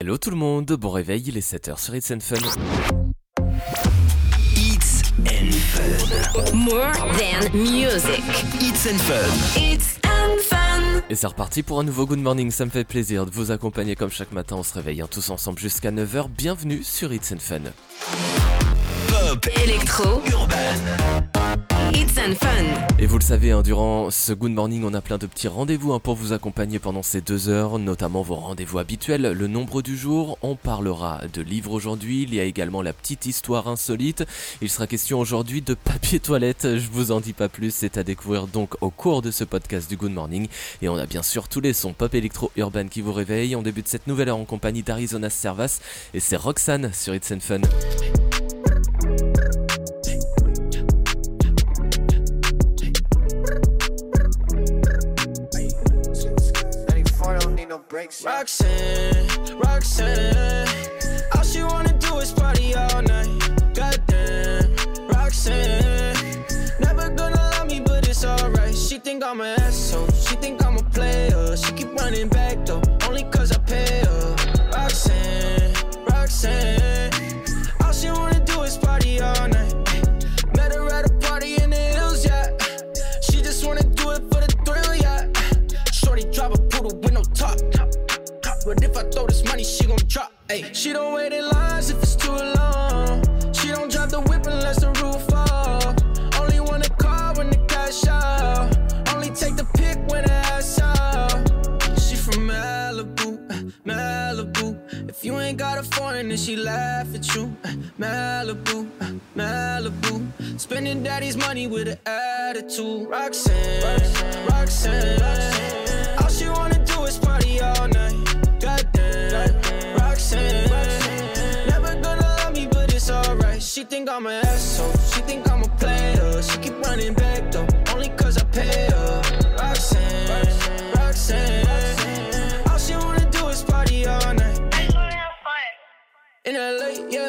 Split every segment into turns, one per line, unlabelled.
Hello tout le monde, bon réveil, il est 7h sur It's and Fun.
It's and Fun.
More than music.
It's and Fun.
It's and fun.
Et c'est reparti pour un nouveau Good Morning, ça me fait plaisir de vous accompagner comme chaque matin, on se réveille hein, tous ensemble jusqu'à 9h, bienvenue sur It's and Fun.
Pop.
Electro.
Urban.
Et vous le savez, hein, durant ce Good Morning, on a plein de petits rendez-vous hein, pour vous accompagner pendant ces deux heures, notamment vos rendez-vous habituels, le nombre du jour, on parlera de livres aujourd'hui, il y a également la petite histoire insolite, il sera question aujourd'hui de papier toilette, je vous en dis pas plus, c'est à découvrir donc au cours de ce podcast du Good Morning, et on a bien sûr tous les sons pop électro urban qui vous réveillent, on débute cette nouvelle heure en compagnie d'Arizona Servas, et c'est Roxane sur It's Fun.
94 don't no brakes. yeah.
Roxanne, Roxanne. All she wanna do is party all night. Goddamn, Roxanne. Never gonna love me, but it's alright. She think I'm an asshole. She think I'm a player. She keep running back though, attitude. Roxanne,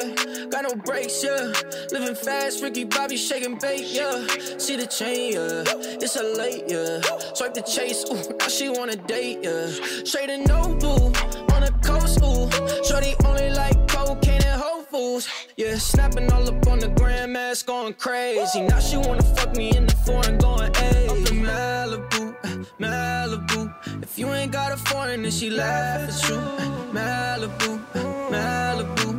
yeah, got no brakes, yeah. Living fast, Ricky Bobby shaking bait, yeah. See the chain, yeah. It's a late, yeah. Swipe the chase, ooh, now she wanna date, yeah. Straight and no boo, on the coast, ooh. Shorty only like cocaine and Whole fools, yeah. Snapping all up on the grandmas, going crazy. Now she wanna fuck me in the foreign, going, ayy. Up in Malibu, Malibu. If you ain't got a foreign, then she laugh at you. Malibu, Malibu.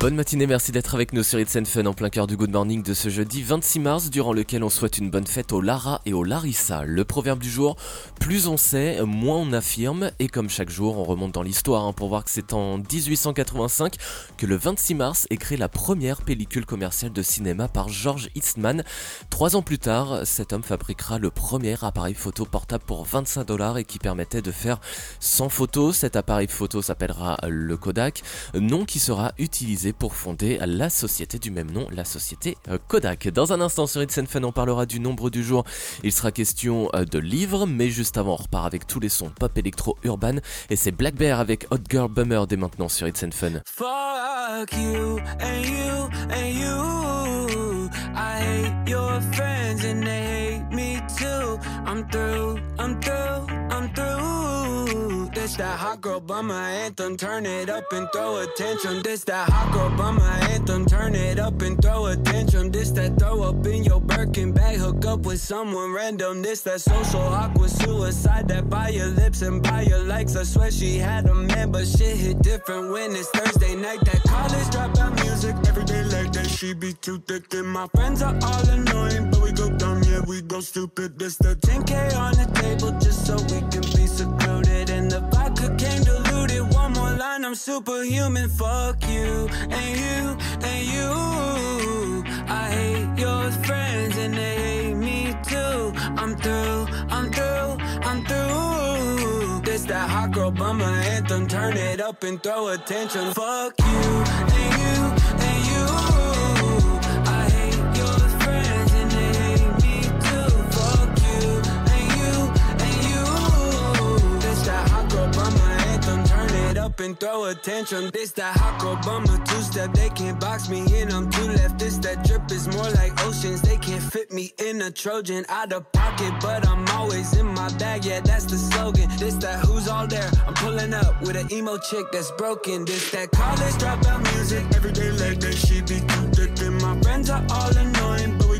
Bonne matinée, merci d'être avec nous sur It's and Fun en plein cœur du Good Morning de ce jeudi 26 mars, durant lequel on souhaite une bonne fête aux Lara et aux Larissa. Le proverbe du jour, plus on sait, moins on affirme, et comme chaque jour, on remonte dans l'histoire hein, pour voir que c'est en 1885 que le 26 mars est créée la première pellicule commerciale de cinéma par George Eastman. Trois ans plus tard, cet homme fabriquera le premier appareil photo portable pour 25 dollars et qui permettait de faire 100 photos. Cet appareil photo s'appellera le Kodak, nom qui sera utilisé pour fonder la société du même nom, la société euh, Kodak. Dans un instant sur It's and Fun, on parlera du nombre du jour. Il sera question euh, de livres, mais juste avant, on repart avec tous les sons pop électro urban et c'est Black Bear avec Hot Girl Bummer dès maintenant sur It's and Fun.
Fuck you and you and you. I hate your friends and they hate me I'm through, I'm through, I'm through. This that hot girl by my anthem. Turn it up and throw attention. This that hot girl bummer Turn it up and throw attention. This that throw up in your Birkin bag. Hook up with someone random. This that social awkward suicide. That by your lips and by your likes. I swear she had a man, but shit hit different when it's Thursday night. That college dropout music every day like that. She be too thick and my friends are all annoying, but we go dumb, yeah we go stupid. This the 10k on the table just so we can be secluded. And the vodka came. One I'm superhuman. Fuck you and you and you.
I hate your friends and they hate me too. I'm through, I'm through, I'm through. This that hot girl bummer anthem. Turn it up and throw attention. Fuck you and you. Up and throw attention. This that hot bummer two step. They can't box me in. I'm two left. This that drip is more like oceans. They can't fit me in a Trojan. Out of pocket, but I'm always in my bag. Yeah, that's the slogan. This that who's all there. I'm pulling up with an emo chick that's broken. This that college dropout music. Every day like that she be too thick. And my friends are all annoying, but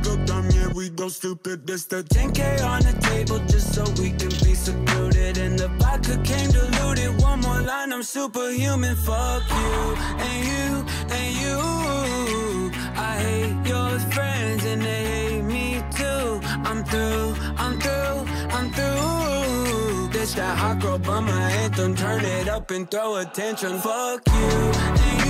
we go stupid. This that 10k on the table just so we can be secluded. And the vodka came diluted. One more line, I'm superhuman. Fuck you and you and you. I hate your friends and they hate me too. I'm through, I'm through, I'm through. This that hot girl bummer anthem. Turn it up and throw attention. Fuck you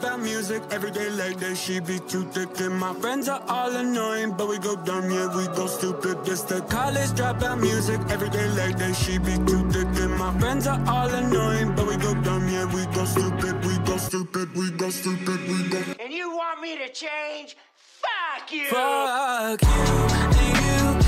dropout music. Every day like that, she be too thick. And my friends are all annoying, but we go dumb, yeah, we go stupid. This the college dropout music. Every day like that, she be too thick. And my friends are all annoying, but we go dumb, yeah, we go stupid, we go stupid, we go stupid, we go.
And you want me to change? Fuck you!
Fuck you and you.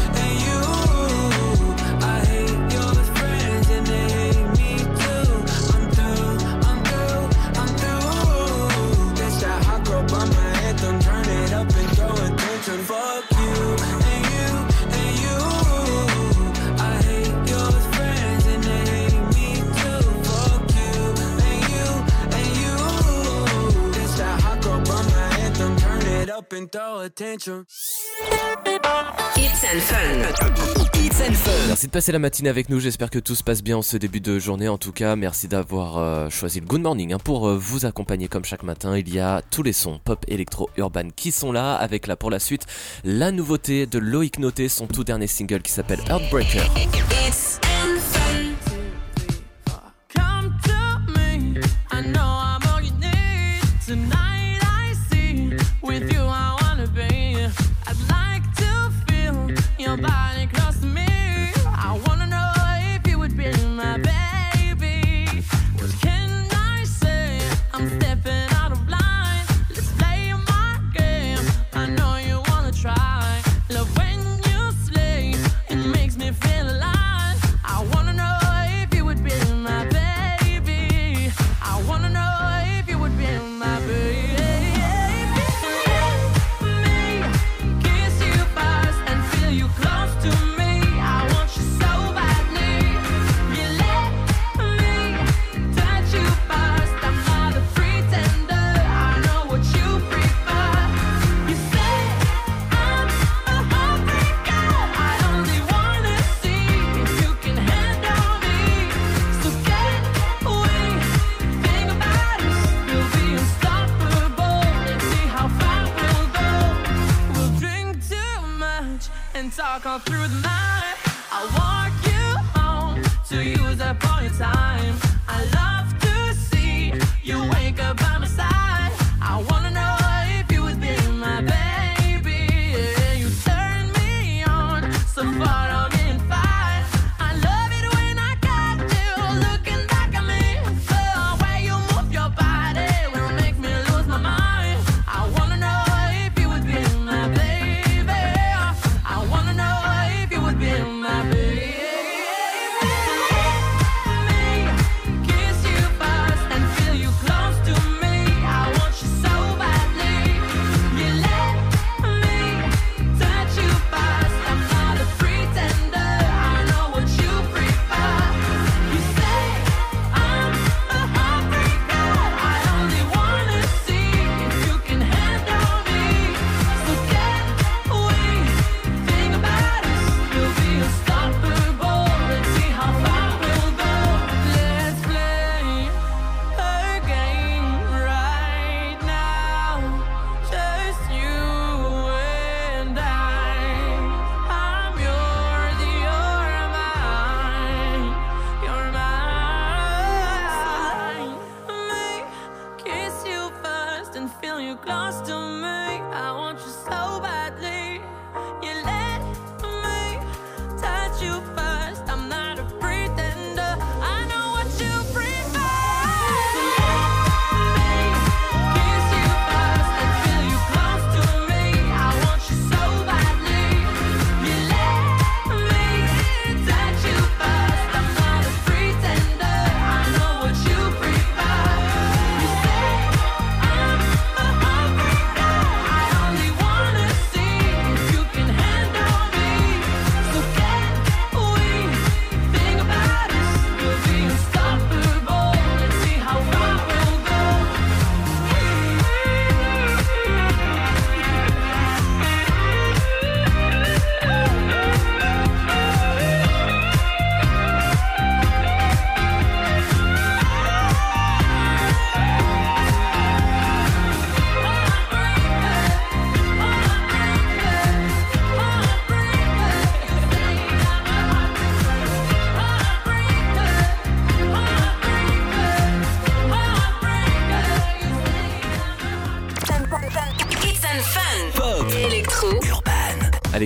Up and throw attention.
Hits and Fun.
It's and Fun.
Merci de passer la matinée avec nous, j'espère que tout se passe bien en ce début de journée. En tout cas, merci d'avoir euh, choisi le Good Morning hein, pour euh, vous accompagner comme chaque matin. Il y a tous les sons pop, électro, urban qui sont là, avec là pour la suite la nouveauté de Loïc Noté, son tout dernier single qui s'appelle Heartbreaker.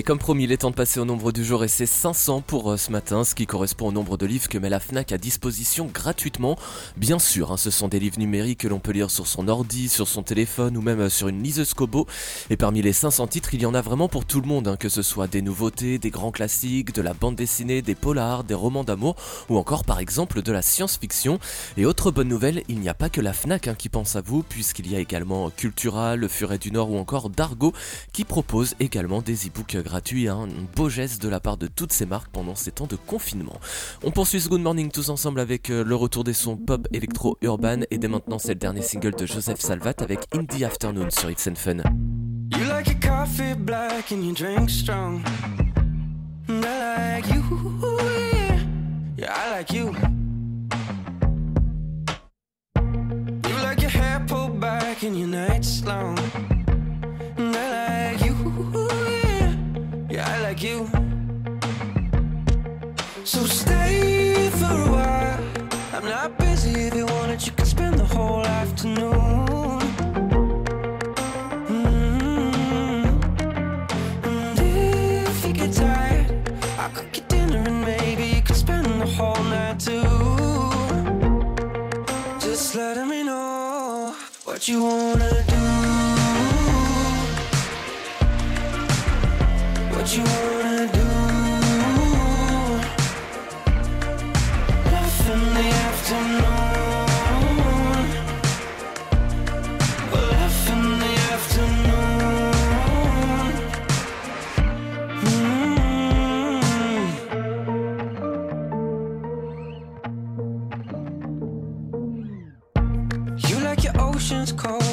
Comme promis, il est temps de passer au nombre du jour et c'est 500 pour euh, ce matin, ce qui correspond au nombre de livres que met la FNAC à disposition gratuitement. Bien sûr, hein, ce sont des livres numériques que l'on peut lire sur son ordi, sur son téléphone ou même euh, sur une liseuse Kobo. Et parmi les 500 titres, il y en a vraiment pour tout le monde, hein, que ce soit des nouveautés, des grands classiques, de la bande dessinée, des polars, des romans d'amour ou encore par exemple de la science-fiction. Et autre bonne nouvelle, il n'y a pas que la FNAC hein, qui pense à vous, puisqu'il y a également Cultura, Le Furet du Nord ou encore Dargo qui propose également des e-books gratuits, hein. un beau geste de la part de toutes ces marques pendant ces temps de confinement. On poursuit ce Good Morning tous ensemble avec euh, le retour des sons pop, électro, urban et dès maintenant c'est le dernier single de Joseph Salvat avec Indie Afternoon sur It's Fun.
You like your coffee black and you drink strong. I like you. Yeah, I like you. You like your hair pulled back and your nights long. Like you. So stay for a while. I'm not busy if you want it, you can spend the whole afternoon. Mm. And if you get tired, I'll cook you dinner and maybe you spend the whole night too. Just let me know what you wanna oceans cold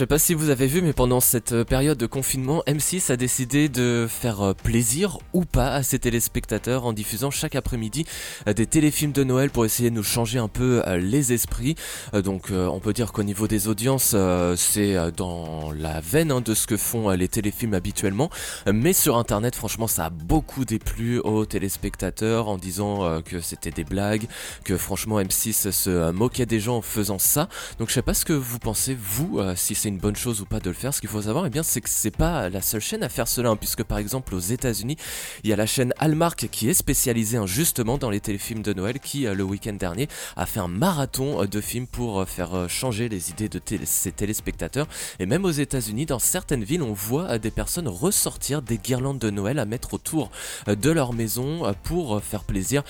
sais pas si vous avez vu, mais pendant cette euh, période de confinement, M6 a décidé de faire euh, plaisir ou pas à ses téléspectateurs en diffusant chaque après-midi euh, des téléfilms de Noël pour essayer de nous changer un peu les esprits. Donc, on peut dire qu'au niveau des audiences, c'est dans la veine hein, de ce que font les téléfilms habituellement. Mais sur Internet, franchement, ça a beaucoup déplu aux téléspectateurs en disant que c'était des blagues, que franchement M6 se moquait des gens en faisant ça. Donc je sais pas ce que vous pensez vous, si c'est une bonne chose ou pas de le faire. Ce qu'il faut savoir, eh bien, c'est que c'est pas la seule chaîne à faire cela, hein, puisque par exemple aux États-Unis, il y a la chaîne Hallmark qui est spécialisée hein, justement dans les téléfilms de Noël, qui euh, le week-end dernier a fait un marathon euh, de films pour euh, faire changer les idées de télé- ses téléspectateurs. Et même aux États-Unis, dans certaines villes, on voit des personnes ressortir des guirlandes de Noël à mettre autour de leur maison pour faire plaisir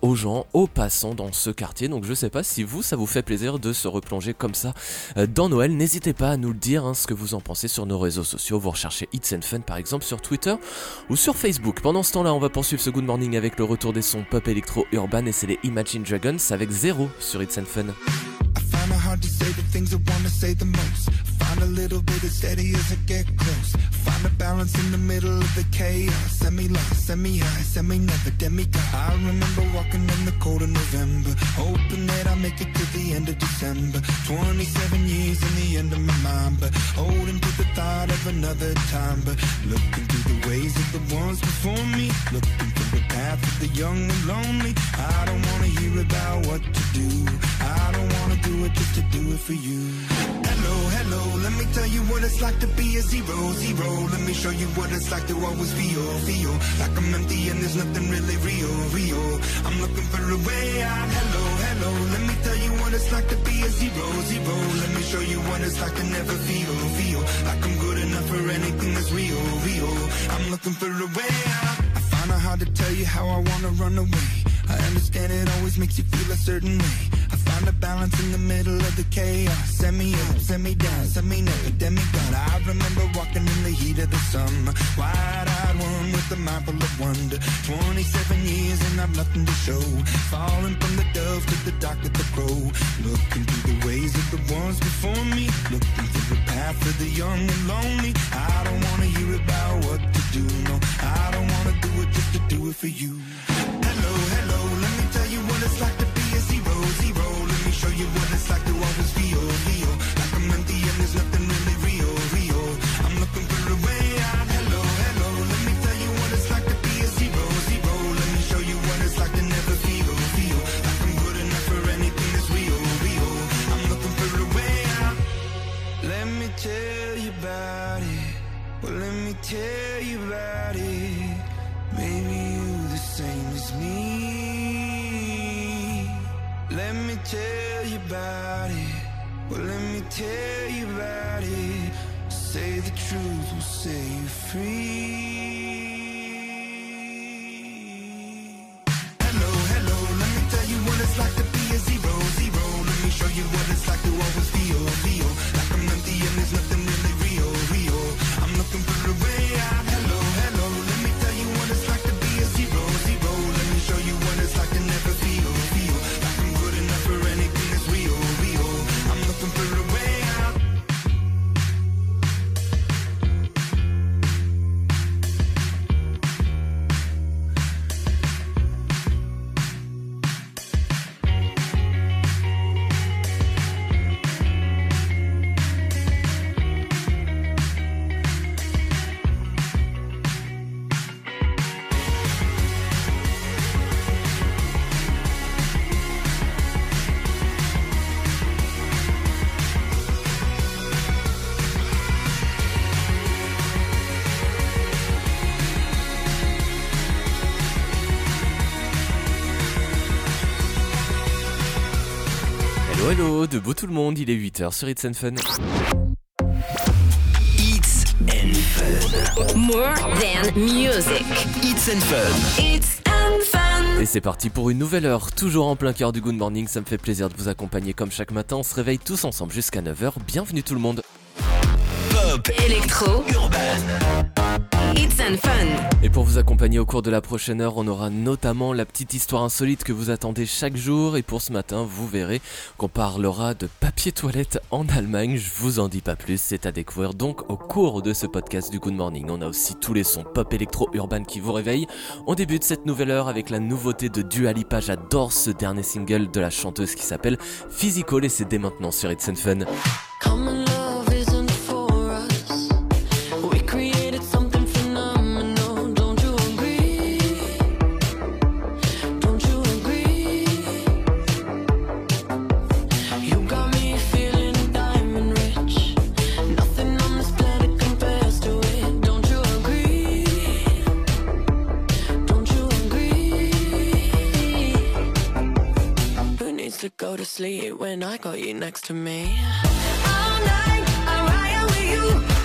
aux gens, aux passants dans ce quartier. Donc je sais pas si vous, ça vous fait plaisir de se replonger comme ça dans Noël. N'hésitez n'hésitez pas nous le dire hein, ce que vous en pensez sur nos réseaux sociaux. Vous recherchez It's and Fun par exemple sur Twitter ou sur Facebook. Pendant ce temps-là, on va poursuivre ce Good Morning avec le retour des sons pop électro urban et c'est les Imagine Dragons avec zéro sur It's and Fun.
Hard to say the things I wanna say the most. Find a little bit of steady as I get close. Find a balance in the middle of the chaos. Semi lost, semi high, semi never demigod. I remember walking in the cold of November, hoping that I make it to the end of December. 27 years in the end of my mind, but holding to the thought of another time. But looking through the ways of the ones before me, looking through the path of the young and lonely. I don't wanna hear about what to do. I don't wanna do it just to do it for you. Hello, hello, let me tell you what it's like to be a zero, zero. Let me show you what it's like to always feel, feel like I'm empty and there's nothing really real, real. I'm looking for a way out. Hello, hello, let me tell you what it's like to be a zero, zero. Let me show you what it's like to never feel, feel like I'm good enough for anything that's real, real. I'm looking for a way out. I find it hard to tell you how I wanna run away. I understand it always makes you feel a certain way. Find a balance in the middle of the chaos. Send me up, send me down, send me never, demigod. I remember walking in the heat of the summer. Wide-eyed one with a mind full of wonder. 27 years and I've nothing to show. Falling from the dove to the dark of the crow. Looking through the ways of the ones before me. Looking through the path of the young and lonely. I don't wanna hear about what to do, no. I don't wanna do it just to do it for you. Tell you about it. Say the truth will set you free.
Debout tout le monde, il est 8h sur It's and Fun.
It's and Fun.
More than music.
It's and Fun.
It's and fun.
Et c'est parti pour une nouvelle heure, toujours en plein cœur du Good Morning, ça me fait plaisir de vous accompagner comme chaque matin, on se réveille tous ensemble jusqu'à 9h, bienvenue tout le monde.
Pop.
Électro.
Urban.
It's and fun.
Et pour vous accompagner au cours de la prochaine heure, on aura notamment la petite histoire insolite que vous attendez chaque jour. Et pour ce matin, vous verrez qu'on parlera de papier toilette en Allemagne. Je vous en dis pas plus, c'est à découvrir donc au cours de ce podcast du Good Morning. On a aussi tous les sons pop électro urban qui vous réveillent. On débute cette nouvelle heure avec la nouveauté de Dua Lipa. J'adore ce dernier single de la chanteuse qui s'appelle Physical et c'est dès maintenant sur It's and Fun.
Who to go to sleep when I got you next to me? All night, I'm riding with you.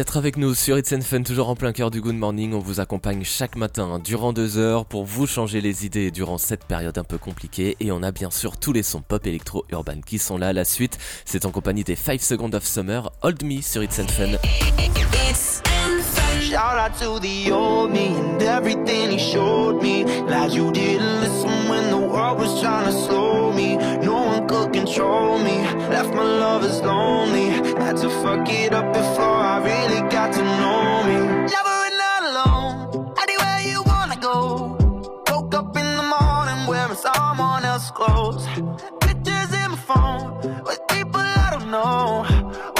d'être avec nous sur It's and Fun, toujours en plein cœur du Good Morning. On vous accompagne chaque matin hein, durant deux heures pour vous changer les idées durant cette période un peu compliquée. Et on a bien sûr tous les sons pop électro urban qui sont là. à La suite, c'est en compagnie des 5 Seconds of Summer, Hold Me sur It's and Fun.
Shout out to the old me and everything he showed me. Glad you didn't listen when the world was trying to slow me. No one could control me. Left my lovers lonely. Had to fuck it up before I really got to know me. Never and not alone. Anywhere you wanna go. Woke up in the morning wearing someone else's clothes. Pictures in my phone with people I don't know.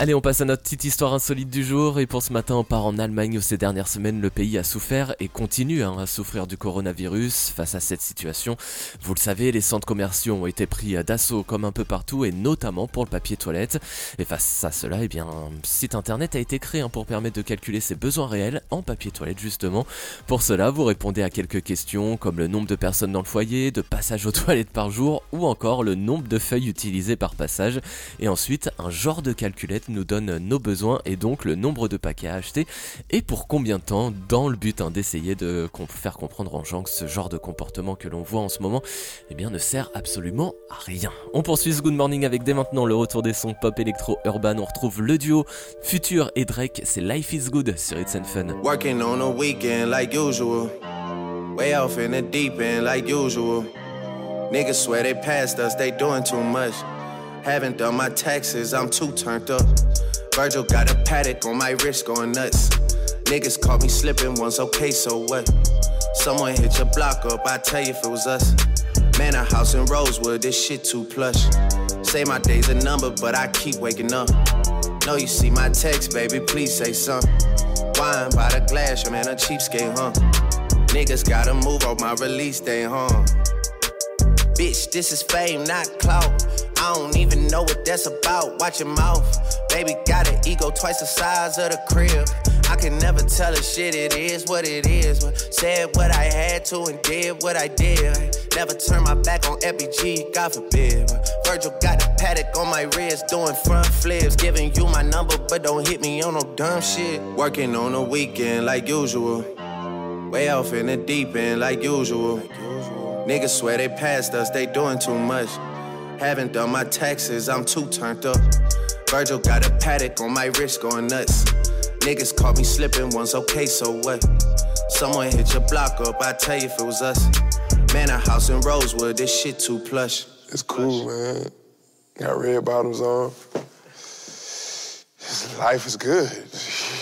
Allez, on passe à notre petite histoire insolite du jour. Et pour ce matin, on part en Allemagne où ces dernières semaines, le pays a souffert et continue hein, à souffrir du coronavirus. Face à cette situation, vous le savez, les centres commerciaux ont été pris d'assaut comme un peu partout et notamment pour le papier toilette. Et face à cela, eh bien, un site internet a été créé hein, pour permettre de calculer ses besoins réels en papier toilette justement. Pour cela, vous répondez à quelques questions comme le nombre de personnes dans le foyer, de passages aux toilettes par jour ou encore le nombre de feuilles utilisées par passage. Et ensuite, un genre de calculette nous donne nos besoins et donc le nombre de paquets à acheter et pour combien de temps dans le but hein, d'essayer de faire comprendre aux gens que ce genre de comportement que l'on voit en ce moment eh bien, ne sert absolument à rien. On poursuit ce Good Morning avec dès maintenant le retour des sons pop électro urban. On retrouve le duo Future et Drake, c'est Life is Good sur It's and Fun.
Working on a weekend like usual. Way off in the deep end like usual. Niggas swear they passed us, they doing too much. Haven't done my taxes, I'm too turned up. Virgil got a Patek on my wrist going nuts. Niggas caught me slipping once, okay, so what? Someone hit your block up, I tell you if it was us. Man, a house in Rosewood, this shit too plush. Say my day's a number, but I keep waking up. Know you see my text, baby, please say something. Wine by the glass, your man a cheapskate, huh? Niggas gotta move on my release day, huh? Bitch, this is fame, not clout. I don't even know what that's about. Watch your mouth. Baby got an ego twice the size of the crib. I can never tell a shit, it is what it is. But said what I had to and did what I did. Never turn my back on FBG, God forbid. Virgil got a Patek on my wrist, doing front flips. Giving you my number, but don't hit me on no dumb shit. Working on a weekend like usual. Way off in the deep end like usual. Niggas swear they passed us, they doing too much. Haven't done my taxes, I'm too turned up. Virgil got a Patek on my wrist going nuts. Niggas caught me slipping once, okay, so what? Someone hit your block up, I tell you if it was us. Man, a house in Rosewood, this shit too plush.
It's cool, man. Got red bottoms on. Life is good.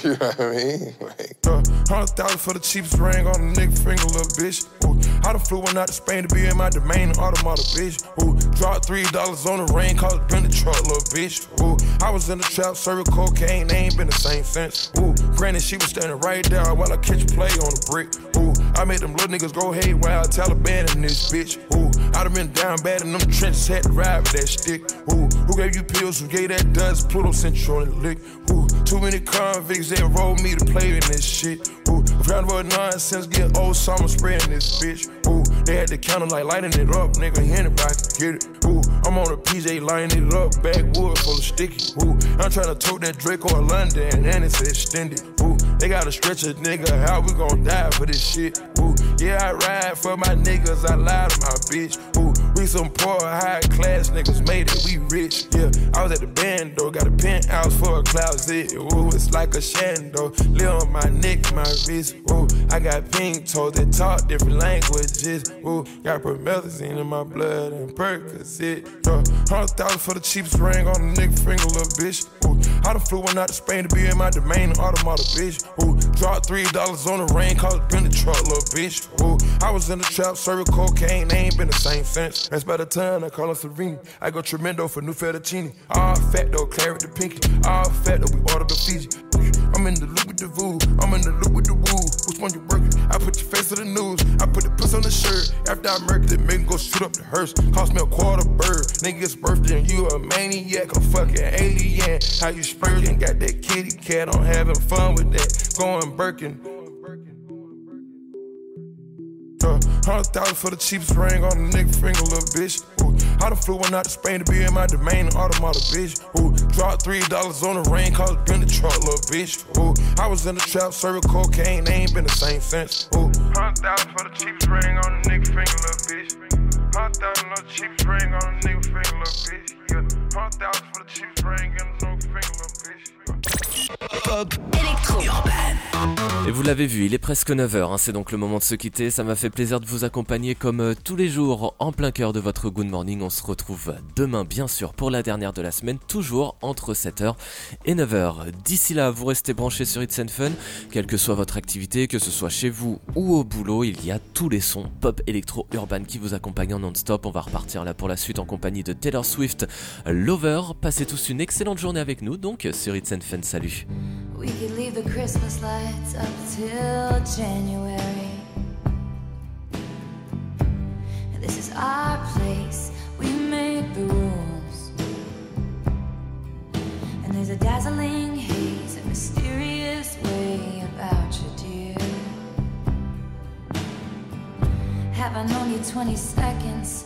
You know what I mean? Like,
Uh, Hundred thousand for the cheapest ring on a nigga finger, little bitch. Ooh, I done flew one out to Spain to be in my domain, automata, bitch. Ooh, dropped three dollars on the rain, cause it been the truck, little bitch. Ooh, I was in the trap, serving cocaine, they ain't been the same since. Ooh, granted, she was standing right there while I catch play on the brick. Ooh, I made them little niggas go haywire, Taliban in this bitch. Ooh, I done been down bad in them trenches, had to ride with that stick. Ooh, who gave you pills, who gave that dust? Pluto sent you on the lick. Ooh, too many convicts, they enrolled me to play in this shit. Ooh, round about nonsense, get old summer spreading this bitch. Ooh, they had the counter like lighting it up, nigga, anybody can get it. Ooh, I'm on a PJ lining it up, backwood full of sticky. Ooh, I'm trying to tote that Draco in London, and it's extended. Ooh, they gotta stretch a nigga, how we gon' die for this shit? Ooh, yeah, I ride for my niggas, I lie to my bitch. Ooh, we some poor, high class niggas made it, we rich. Yeah, I was at the band though, got a penthouse for a closet. Ooh, it's like a shando, live on my neck, my wrist. Ooh, I got pink toes that talk different languages. Ooh, got promethazine in my blood and Percocet. Uh, hundred thousand for the cheapest ring on a nigga finger, little bitch. Ooh, I done flew one out to Spain to be in my domain, automata, bitch. Ooh, dropped three dollars on the rain, cause it been the truck, little bitch. Ooh, I was in the trap, serving cocaine, they ain't been the same since. That's by the time I call her Serena. I go tremendo for new fettuccine. All fat though, claret the pinky. All fat though, we ordered the Fiji. I'm in the loop with the voo, I'm in the loop with the woo. Which one you working? I put your face to the news. I put the puss on the shirt. After I murdered it, make go shoot up the hearse. Cost me a quarter bird. Nigga's birthday and you a maniac, a fucking alien. How you spurting? Got that kitty cat, I'm having fun with that. Going Birkin. Uh, Hundred thousand for the cheapest ring on a nigga finger, little bitch. Ooh, I done flew one out to Spain to be in my domain, automata, bitch. Ooh, dropped three dollars on the ring, cause it been the truck, little bitch. Ooh, I was in the trap, serving cocaine, they ain't been the same since. Ooh, hundred thousand for the cheapest ring on a nigga finger, little bitch. Hundred thousand on the cheapest ring on a nigga finger, little bitch. Yeah, hundred thousand for the cheapest ring on a nigga finger, bitch.
Électro.
Et vous l'avez vu, il est presque 9h, hein, c'est donc le moment de se quitter. Ça m'a fait plaisir de vous accompagner comme euh, tous les jours en plein cœur de votre Good Morning. On se retrouve demain, bien sûr, pour la dernière de la semaine, toujours entre 7h et 9h. D'ici là, vous restez branchés sur It's and Fun, quelle que soit votre activité, que ce soit chez vous ou au boulot, il y a tous les sons pop, électro, urban qui vous accompagnent en non-stop. On va repartir là pour la suite en compagnie de Taylor Swift, Lover. Passez tous une excellente journée avec nous, donc sur It's and Fun. Salut.
We could leave the Christmas lights up till January. This is our place, we make the rules. And there's a dazzling haze, a mysterious way about you, dear. Have I known you 20 seconds